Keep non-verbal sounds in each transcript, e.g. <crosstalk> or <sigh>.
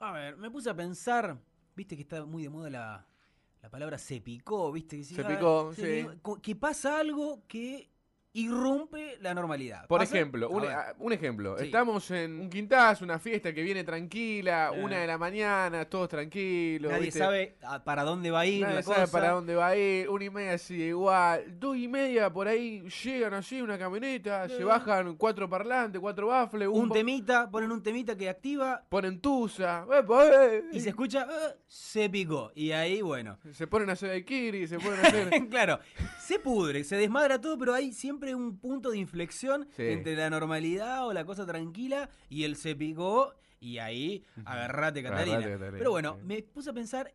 A ver, me puse a pensar, viste que está muy de moda la, la palabra se picó, viste que Se picó, se sí. que pasa algo que irrumpe la normalidad. Por Pasa- ejemplo, un, ah, un ejemplo. Sí. Estamos en un quintazo, una fiesta que viene tranquila, Eh. una de la mañana, todos tranquilos. nadie ¿viste? sabe para dónde va a ir Nadie la sabe cosa. para dónde va a ir, una y media sigue igual, dos y media por ahí llegan así una camioneta, se Eh. bajan cuatro parlantes, cuatro baffles, Un temita, ponen un temita que activa ponen tusa, eh, y se escucha, "Eh, se picó. Y ahí, bueno. se ponen a hacer daiquiri, se ponen a <laughs> hacer... claro, se pudre, se desmadra todo, pero hay siempre un punto de inflexión Sí. entre la normalidad o la cosa tranquila y el se picó y ahí agarrate Catalina. Agarrate, Catalina, Pero bueno, sí. me puse a pensar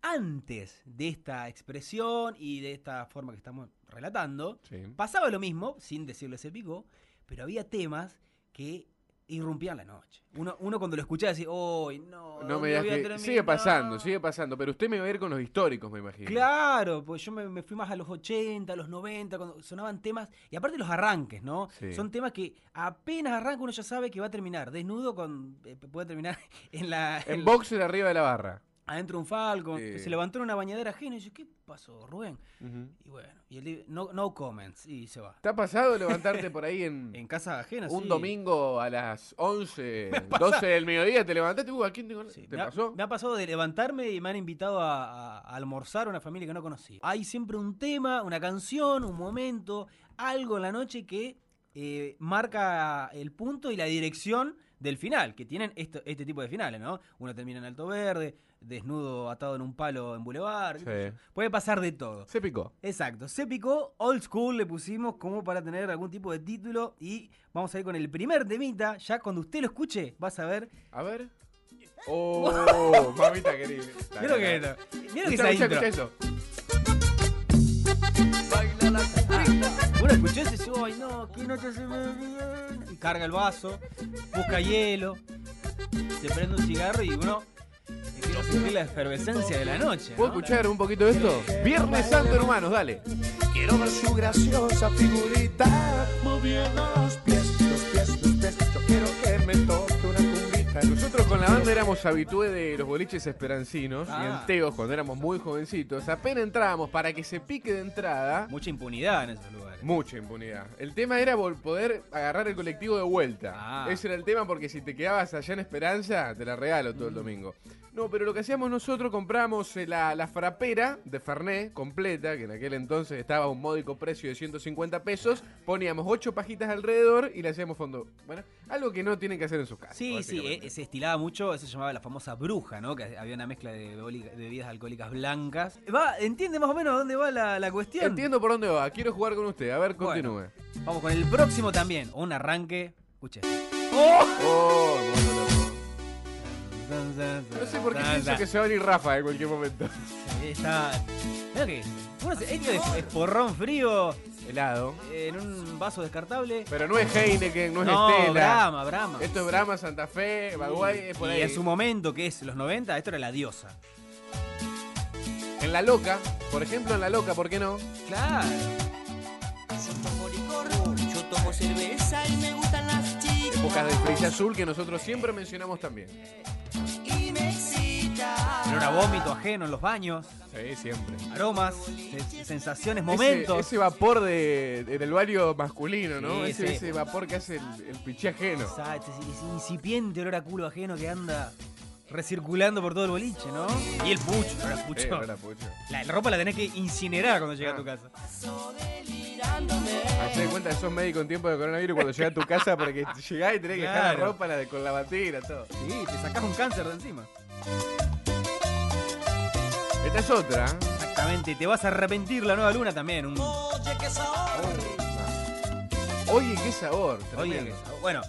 antes de esta expresión y de esta forma que estamos relatando, Sí. pasaba lo mismo, sin decirle se picó, pero había temas que irrumpían la noche. Uno, uno cuando lo escuchaba decía, ¡Uy, no! No ¿dónde me digas voy a que... terminar?". Sigue pasando, sigue pasando, pero usted me va a ir con los históricos, me imagino. Claro, pues yo me, me fui más a los 80, a los 90, cuando sonaban temas, y aparte los arranques, ¿no? Sí. Son temas que apenas arranca uno ya sabe que va a terminar, desnudo con eh, puede terminar <laughs> en la En el- boxer arriba de la barra. Adentro de un falcon, Sí. se levantó en una bañadera ajena y yo, ¿qué pasó, Rubén? Y bueno, y no, no comments y se va. ¿Te ha pasado levantarte por ahí en, <laughs> En casa ajena, un sí. domingo a las 11, 12 <laughs> del mediodía? ¿Te levantaste? Uh, ¿a quién? Sí, ¿Te me ha- pasó? me ha pasado de levantarme y me han invitado a almorzar a una familia que no conocía. Hay siempre un tema, una canción, un momento, algo en la noche que eh, marca el punto y la dirección del final, que tienen esto- este tipo de finales, ¿no? Uno termina en Alto Verde, desnudo atado en un palo en Boulevard. Sí. Puede pasar de todo. Se picó. Exacto, se picó, old school le pusimos como para tener algún tipo de título y vamos a ir con el primer temita, ya cuando usted lo escuche vas a ver A ver. Oh, <laughs> mamita querida. Mira lo que era. Mira lo que es Escucha, esa intro. escucha eso. Uno escuchó ese y dice, ay no, que noche se me carga el vaso, busca hielo, se prende un cigarro y uno empieza a sentir la efervescencia de la noche. ¿Puedo ¿no? escuchar un poquito de esto? Viernes Santo, hermanos, dale. Quiero ver su graciosa figurita moviendo los pies, los pies, los pies. Yo quiero Nosotros con la banda éramos habitué de los boliches esperancinos y Ah. en Teos cuando éramos muy jovencitos. Apenas entrábamos para que se pique de entrada. Mucha impunidad en esos lugares. Mucha impunidad. El tema era poder agarrar el colectivo de vuelta. Ah. Ese era el tema porque si te quedabas allá en Esperanza, te la regalo Mm. todo el domingo. No, pero lo que hacíamos nosotros, compramos eh, la, la frapera de Fernet completa, que en aquel entonces estaba a un módico precio de 150 pesos. Poníamos ocho pajitas alrededor y le hacíamos fondo. Bueno, algo que no tienen que hacer en sus casas. Sí, sí, eh, se estilaba mucho, eso se llamaba la famosa bruja, ¿no? Que había una mezcla de, bebidas alcohólicas blancas. Va, ¿entiende más o menos dónde va la, la cuestión? Entiendo por dónde va. Quiero jugar con usted. A ver, Bueno. continúe. Vamos con el próximo también, un arranque. Escuche. Oh, bueno, loco. No sé por qué pienso que se va a ir Rafa en cualquier momento. <laughs> Está. Mira que. Bueno, esto es, es porrón frío Helado. en un vaso descartable. Pero no es Heineken, no es No, Estela. Brahma, Brahma. Esto es Brahma, Santa Fe, Baguay, es por y ahí. en su momento, que es los 90, esto era la diosa. En La Loca, por ejemplo, en La Loca, ¿por qué no? Claro. Yo tomo licor, yo tomo cerveza y me gustan las chicas. Épocas de Freisa Azul que nosotros siempre mencionamos también. Y me. Olor a vómito ajeno en los baños. Sí, siempre. Aromas, se- sensaciones, momentos. Ese, ese vapor de, de- del baño masculino, ¿no? Sí, ese, sí. ese vapor que hace el, el piché ajeno. Exacto, ese, ese incipiente olor a culo ajeno que anda recirculando por todo el boliche, ¿no? Y el pucho, olor a pucho. Eh, olor a pucho. La, la ropa la tenés que incinerar cuando llegas Ah. a tu casa. Hacé de cuenta que sos médico en tiempo de coronavirus cuando llegás a tu casa para que llegás y tenés que dejar la Claro. ropa la- con la batería, todo. Sí, te sacás un cáncer de encima. Esta es otra. ¿eh? Exactamente, te vas a arrepentir la nueva luna también. Un... Oye, qué sabor. Oye, qué sabor. Oye, bueno.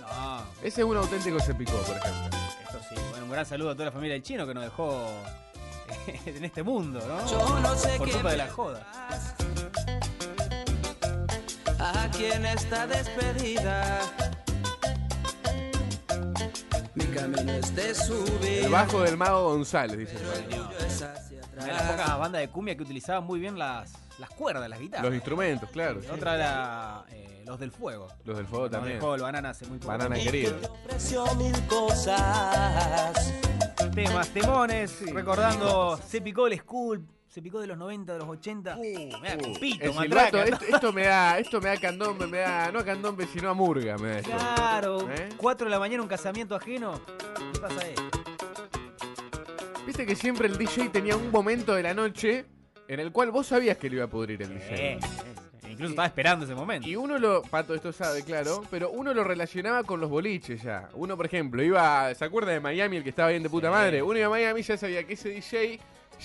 No, Ese es un auténtico se picó, por ejemplo. esto sí. Bueno, un gran saludo a toda la familia del chino que nos dejó <laughs> en este mundo, ¿no? Yo no sé Por qué culpa de la joda. Aquí en esta despedida. El bajo del mago González, dice. Una de las pocas bandas de cumbia que utilizaban muy bien las, las cuerdas, las guitarras. Los instrumentos, claro. sí. Otra era eh, los del fuego. Los del fuego Los del también. fuego, el banana hace muy poco. Banana querido. Temas, temones, recordando, se picó el school, se picó de los 90, de los 80. Uh, me da matraca. silbato, esto, esto me da, esto me da candombe, me da, no a candombe, sino a murga, me da. Claro, ¿Eh? 4 de la mañana un casamiento ajeno. ¿Qué pasa ahí? Viste que siempre el DJ tenía un momento de la noche en el cual vos sabías que le iba a pudrir el DJ. Eh, incluso estaba esperando ese momento. Y uno lo, Pato esto sabe, claro, pero uno lo relacionaba con los boliches ya. Uno, por ejemplo, iba, ¿se acuerda de Miami, el que estaba bien de puta Sí. madre? Uno iba a Miami ya sabía que ese DJ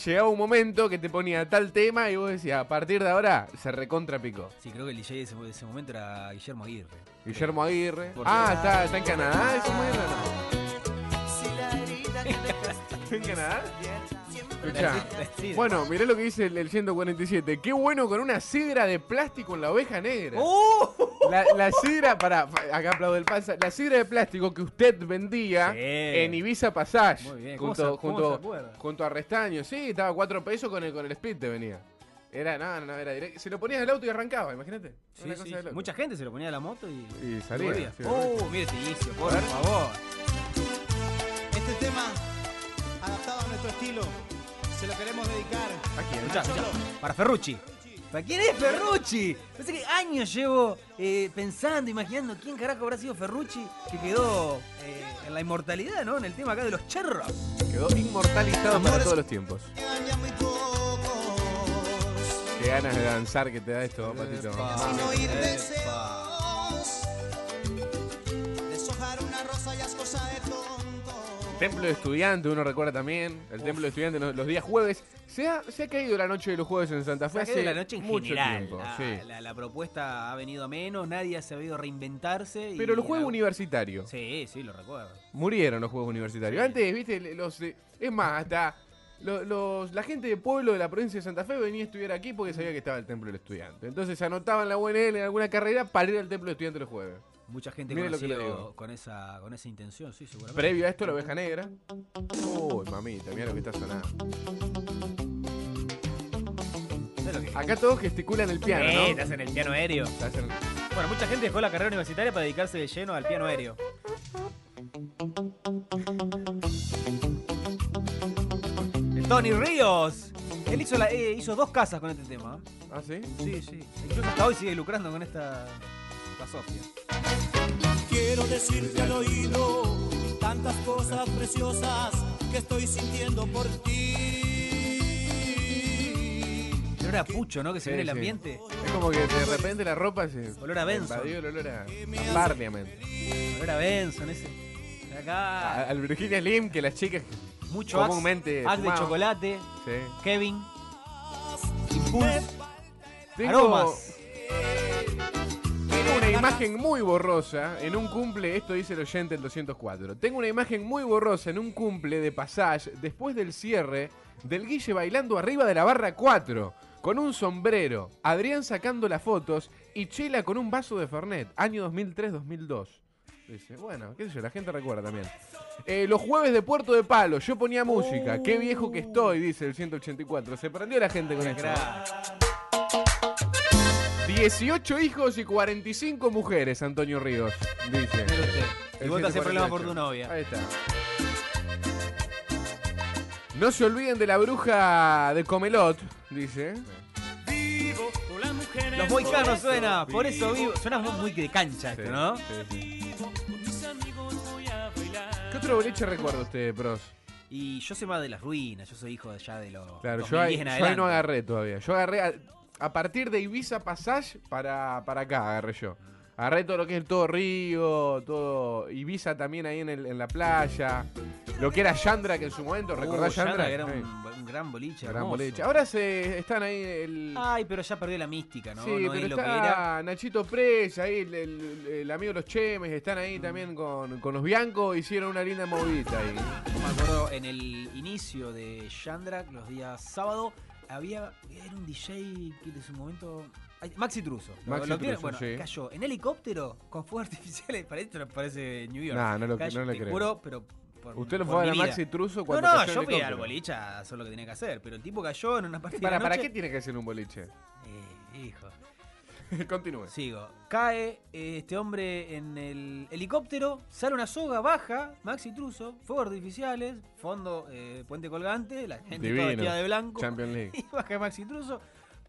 llegaba un momento que te ponía tal tema y vos decías, a partir de ahora se recontra picó. Sí, creo que el DJ de ese, de ese momento era Guillermo Aguirre. Guillermo Aguirre. Porque- Ah, está, está en Canadá, ese momento. <laughs> ¿En Canadá? Escuchá. Bueno, mirá lo que dice el, el 147. Qué bueno con una sidra de plástico en la oveja negra. ¡Uh! La, la sidra, para acá aplaudo el panza. La sidra de plástico que usted vendía Sí. en Ibiza Passage. Muy bien, ¿cómo junto, junto, junto a Restaño. Sí, estaba a cuatro pesos con el, con el split te venía. Era, no, no, era directo. Se lo ponías al auto y arrancaba, imagínate. Sí, sí. Mucha gente se lo ponía a la moto y, Y salía, sí, ¡Oh, mire este inicio, por favor! Este tema, adaptado a nuestro estilo, se lo queremos dedicar. ¿A quién? Escuchá, escuchá. Para Ferrucci. ¿Para quién es Ferrucci? Pensé que años llevo eh, pensando, imaginando quién carajo habrá sido Ferrucci que quedó eh, en la inmortalidad, ¿no? En el tema acá de los cherros. Quedó inmortalizado para todos los tiempos. Qué ganas de danzar que te da esto, Patito. Sin oír Epa. Templo de estudiante, uno recuerda también. El templo de estudiante los, los días jueves. Se ha, se ha caído la noche de los jueves en Santa Fe Fue hace de la noche en mucho general. tiempo. la, sí. la- la propuesta ha venido a menos, nadie ha sabido reinventarse. y Pero los juegos la- universitarios. Sí, sí, lo recuerdo. Murieron los juegos universitarios. Antes, viste, los de- es más, hasta los, la gente de pueblo de la provincia de Santa Fe venía a estudiar aquí porque sabía que estaba el templo del estudiante. Entonces anotaban la UNL en alguna carrera para ir al templo del estudiante los jueves. Mucha gente conocido con esa, con esa intención, sí, seguramente. Previo a esto, la oveja negra. Uy, mamita, mira lo que está sonando. ¿Sabes lo que- Acá todos gesticulan el piano, Eh, ¿no? estás en el piano aéreo. En- Bueno, mucha gente dejó la carrera universitaria para dedicarse de lleno al piano aéreo. Tony Ríos. Él hizo, la- eh, hizo dos casas con este tema. ¿Ah, sí? Sí, sí. Incluso hasta hoy sigue lucrando con esta. La Sofía. Quiero decirte al oído tantas cosas preciosas que estoy sintiendo por ti. El olor a pucho, ¿no? Que se Sí, viene el sí. ambiente. Es como que de repente la ropa se. Olor a Benson. invadió el olor a. Parliament. Olor a Benson, ese. De A- acá. Al Virginia Slim, que las chicas. Mucho comúnmente Axe de chocolate. Sí. Kevin. Impulse. Tengo, Aromas. tengo una imagen muy borrosa en un cumple, esto dice el oyente el 204. Tengo una imagen muy borrosa en un cumple de Passage después del cierre del Guille bailando arriba de la barra 4 con un sombrero, Adrián sacando las fotos y Chela con un vaso de Fernet, año 2003-2002. Dice, bueno, qué sé yo, la gente recuerda también. Eh, los jueves de Puerto de Palo, yo ponía música. Qué viejo que estoy, dice el 184. Se prendió la gente con esto. Crack. 18 hijos y 45 mujeres, Antonio Ríos, dice. Mire usted. El Y vos te haces problema 148. por tu novia. Ahí está. No se olviden de la bruja de Comelot, dice. Los moicanos suena, por eso vivo. Suena muy muy de cancha esto, ¿no? sí, sí. Otro boliche recuerda usted, pros? Y yo soy más de las ruinas, yo soy hijo de allá de los. Claro, 2010 yo ahí, en yo ahí adelante. no agarré todavía. Yo agarré a, a partir de Ibiza Passage para, para acá, agarré yo. Agarré todo lo que es todo Río, todo Ibiza también ahí en, el- en la playa. Lo que era Yandra, que en su momento, Uh, ¿recordás Yandra, Yandra? era un, un gran boliche. gran boliche. Ahora se están ahí el... Ay, pero ya perdió la mística, ¿no? sí, no pero es lo que era. Nachito Press, ahí el, el- el amigo de los Chemes, están ahí también con, con los Biancos, hicieron una linda movidita ahí. Yo me acuerdo en el inicio de Yandrak, los días sábado, había. Era un DJ que en su momento. Maxi Truso. Maxi lo Truso, bueno, sí. cayó en helicóptero con fuegos <laughs> artificiales. Para esto no parece New York. Nah, no lo- Cayó, no le te creo. juro, pero. Por- Usted lo por fue a mi la vida. Maxi Truso No, cuando no, en yo fui al boliche a hacer lo que tenía que hacer. Pero el tipo cayó en una parte ¿Para, de ¿Para qué tiene que ser un boliche? Eh, hijo. <laughs> Continúe. Sigo. Cae eh, este hombre en el helicóptero, sale una soga, baja, Maxi Truso, fuegos artificiales, fondo, eh, puente colgante, la gente toda Divino. vestida de blanco. Champions <laughs> League. Y baja Maxi Truso,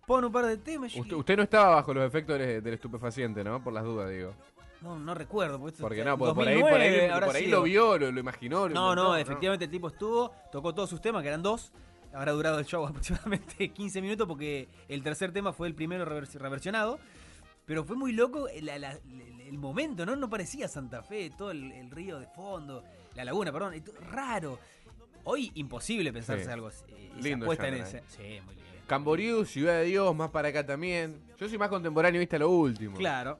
pone un par de temas. Usted, usted no estaba bajo los efectos del, del estupefaciente, ¿no? Por las dudas, digo. No, no recuerdo. Porque, Porque no, por ahí, por 2009 ahí, por lo vio, lo, lo imaginó. lo No, inventó, no, efectivamente el tipo estuvo, tocó todos sus temas, que eran dos. Habrá durado el show <laughs> aproximadamente 15 minutos porque el tercer tema fue el primero rever- reversionado. Pero fue muy loco la- el, el momento, ¿no? No parecía Santa Fe, todo el, el río de fondo, la laguna, perdón, raro. Hoy imposible pensarse Sí. algo así. esa Lindo puesta en ese. Sí, muy lindo. Camboriú, Ciudad de Dios, más para acá también. Yo soy más contemporáneo, viste lo último. Claro.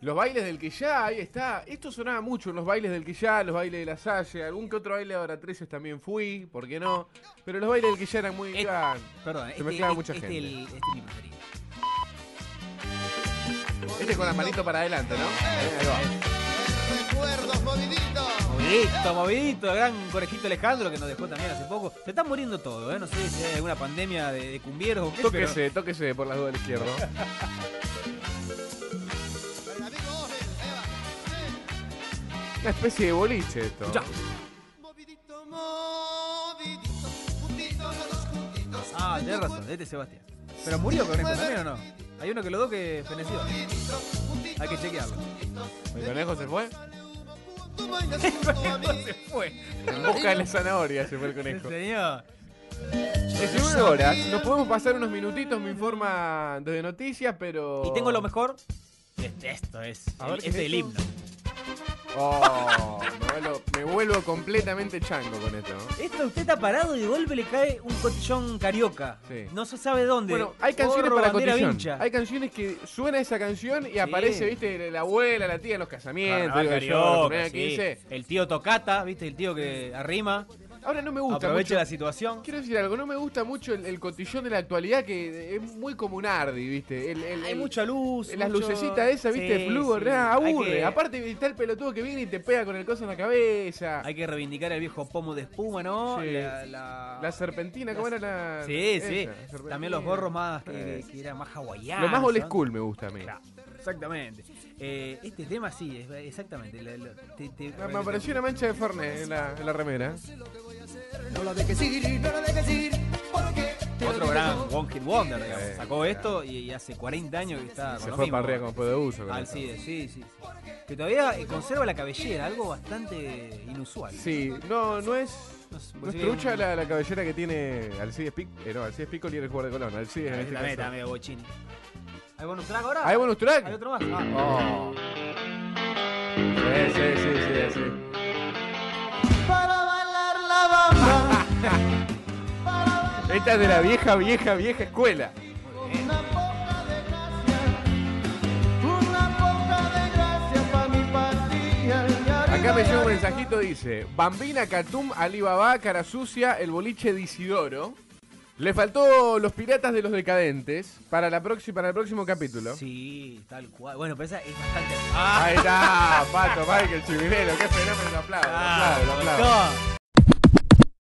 Los bailes del Quillá, ahí está. Esto sonaba mucho en los bailes del Quillá, los bailes de la Salle. Algún que otro baile de ahora 13 también fui, ¿por qué no? Pero los bailes del Quillá eran muy... Eh, ah, Perdón, Se este, mezclaba este- mucha este gente. el- este es mi preferido. Este con la manito para adelante, ¿no? Ahí va. Recuerdos, movidito. Movidito, movidito, el gran conejito Alejandro que nos dejó también hace poco. Se está muriendo todo, ¿eh? No sé si hay alguna pandemia de, de cumbieros o qué, pero- Tóquese, tóquese por las dudas del izquierdo. <laughs> Una especie de boliche esto. Ya. Movidito, movidito. Juntitos los dos juntitos. Ah, tenés razón, este es Sebastián. ¿Pero murió Conejo también o no? Hay uno que lo do que feneció. Hay que chequearlo. ¿El conejo se fue? Tú bailas <laughs> junto a mí. se fue. En busca de la zanahoria se fue el conejo. señor. 19 horas. Nos podemos pasar unos minutitos, me informa desde noticias, pero... Y tengo lo mejor. Esto es. A ver, el- ¿qué este es es el esto? himno. Oh, me vuelvo, me vuelvo completamente chango con esto. ¿no? Esto usted está parado y de golpe le cae un cotillón carioca. Sí. No se sabe dónde. Bueno, hay canciones para bandera cotillón. vincha. Hay canciones que suena esa canción y aparece, viste, la abuela, la tía en los casamientos. Carnaval digo yo, la carioca, primera sí. 15. El tío Tocata, ¿viste? El tío que arrima, Ahora no me gusta aprovecha mucho. la situación. Quiero decir algo, no me gusta mucho el, el cotillón de la actualidad que es muy como un Ardi, ¿viste? El, el- Hay mucha luz. Las mucho- lucecitas esas, ¿viste? Sí, Flujo, sí. aburre. que- Aparte está el pelotudo que viene y te pega con el coso en la cabeza. Hay que reivindicar el viejo pomo de espuma, ¿no? Sí. La, la- La serpentina, ¿cómo era la...? Sí, esa, sí. serpentina? También los gorros más que, Eh. que eran más hawaianos. Lo más old school me gusta a mí. Claro, exactamente. Eh, este tema sí, es- exactamente. la- la- te- te- Me, me apareció una mancha de Fernet en la, en la remera. No la dejes ir, no la dejes ir, porque te Otro lo gran. One Hit Wonder, digamos. Sí, Sacó esto y, y hace 40 años que está con Se lo fue para arriba como fue de uso. con Al sí, sí, sí. Que todavía eh, conserva la cabellera, algo bastante inusual. Sí, no, no es... No es trucha la, la cabellera que tiene Alcides Pic, eh, no, Alcides Piccoli era el jugador de Colón, Alcides en este También está caso. medio bochini. ¿Hay bonus track ahora? ¿Hay bonus track? ¿Hay otro más? Ah. Oh. Sí, sí, sí, sí, sí. <laughs> Esta es de la vieja, vieja, vieja escuela. Acá me llega un mensajito, dice, Bambina, Catum, Alibaba, Cara Sucia, el boliche de Isidoro. Le faltó los piratas de los decadentes para, la próxima, para el próximo capítulo. Sí, tal cual. Bueno, pero esa es bastante. Ahí está, <laughs> Pato, Michael Chivinero, qué fenómeno, lo aplaudo, lo